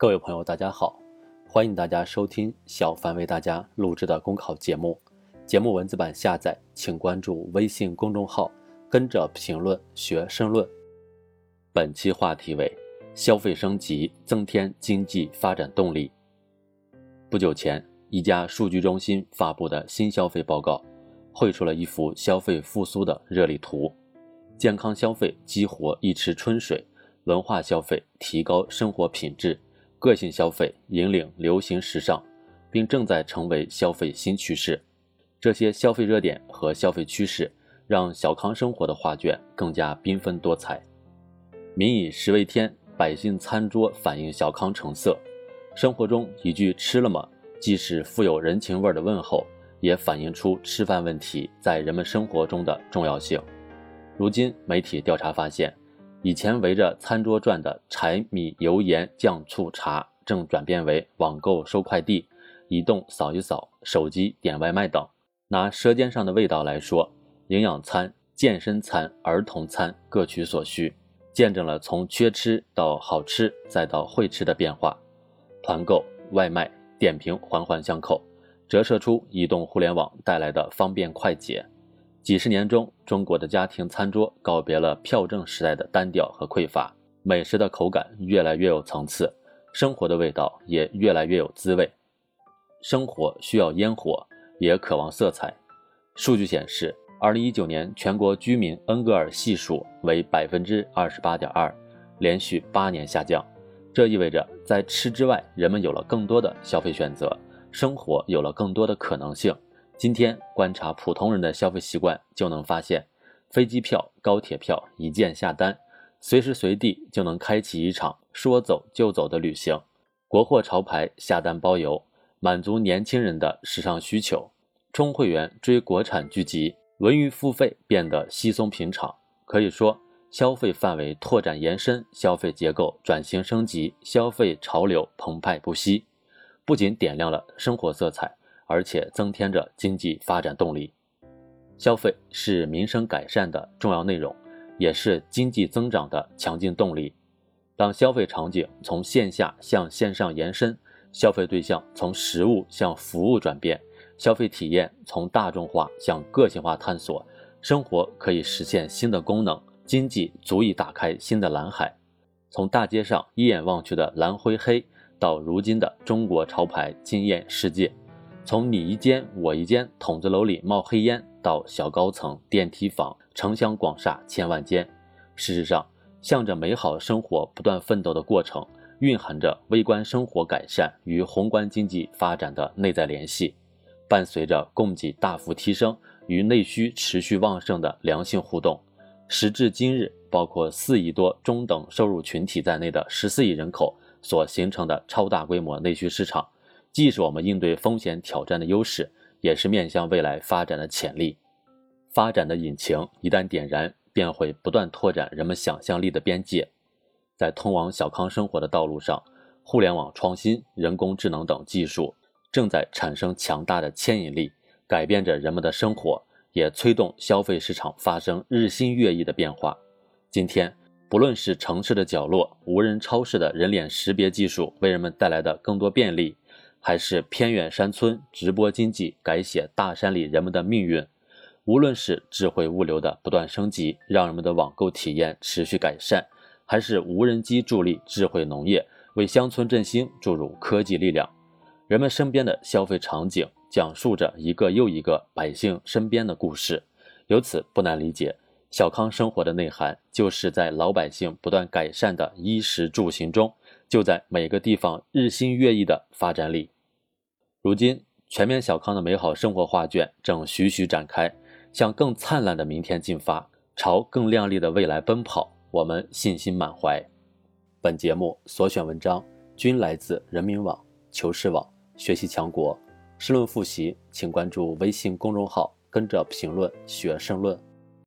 各位朋友，大家好，欢迎大家收听小凡为大家录制的公考节目。节目文字版下载，请关注微信公众号，跟着评论学申论。本期话题为消费升级，增添经济发展动力。不久前，一家数据中心发布的新消费报告，绘出了一幅消费复苏的热力图。健康消费激活一池春水，文化消费提高生活品质。个性消费引领流行时尚，并正在成为消费新趋势。这些消费热点和消费趋势，让小康生活的画卷更加缤纷多彩。民以食为天，百姓餐桌反映小康成色。生活中一句“吃了吗”，既是富有人情味的问候，也反映出吃饭问题在人们生活中的重要性。如今，媒体调查发现。以前围着餐桌转的柴米油盐酱醋茶，正转变为网购收快递、移动扫一扫、手机点外卖等。拿舌尖上的味道来说，营养餐、健身餐、儿童餐各取所需，见证了从缺吃到好吃再到会吃的变化。团购、外卖、点评环环相扣，折射出移动互联网带来的方便快捷。几十年中，中国的家庭餐桌告别了票证时代的单调和匮乏，美食的口感越来越有层次，生活的味道也越来越有滋味。生活需要烟火，也渴望色彩。数据显示，二零一九年全国居民恩格尔系数为百分之二十八点二，连续八年下降。这意味着，在吃之外，人们有了更多的消费选择，生活有了更多的可能性。今天观察普通人的消费习惯，就能发现，飞机票、高铁票一键下单，随时随地就能开启一场说走就走的旅行。国货潮牌下单包邮，满足年轻人的时尚需求。充会员追国产剧集，文娱付费变得稀松平常。可以说，消费范围拓展延伸，消费结构转型升级，消费潮流澎湃不息，不仅点亮了生活色彩。而且增添着经济发展动力，消费是民生改善的重要内容，也是经济增长的强劲动力。当消费场景从线下向线上延伸，消费对象从实物向服务转变，消费体验从大众化向个性化探索，生活可以实现新的功能，经济足以打开新的蓝海。从大街上一眼望去的蓝灰黑，到如今的中国潮牌惊艳世界。从你一间我一间筒子楼里冒黑烟，到小高层电梯房城乡广厦千万间，事实上，向着美好生活不断奋斗的过程，蕴含着微观生活改善与宏观经济发展的内在联系，伴随着供给大幅提升与内需持续旺盛的良性互动。时至今日，包括四亿多中等收入群体在内的十四亿人口所形成的超大规模内需市场。既是我们应对风险挑战的优势，也是面向未来发展的潜力。发展的引擎一旦点燃，便会不断拓展人们想象力的边界。在通往小康生活的道路上，互联网创新、人工智能等技术正在产生强大的牵引力，改变着人们的生活，也催动消费市场发生日新月异的变化。今天，不论是城市的角落、无人超市的人脸识别技术为人们带来的更多便利。还是偏远山村直播经济改写大山里人们的命运，无论是智慧物流的不断升级，让人们的网购体验持续改善，还是无人机助力智慧农业为乡村振兴注入科技力量，人们身边的消费场景讲述着一个又一个百姓身边的故事。由此不难理解，小康生活的内涵就是在老百姓不断改善的衣食住行中。就在每个地方日新月异的发展里，如今全面小康的美好生活画卷正徐徐展开，向更灿烂的明天进发，朝更亮丽的未来奔跑。我们信心满怀。本节目所选文章均来自人民网、求是网、学习强国。申论复习，请关注微信公众号，跟着评论学申论。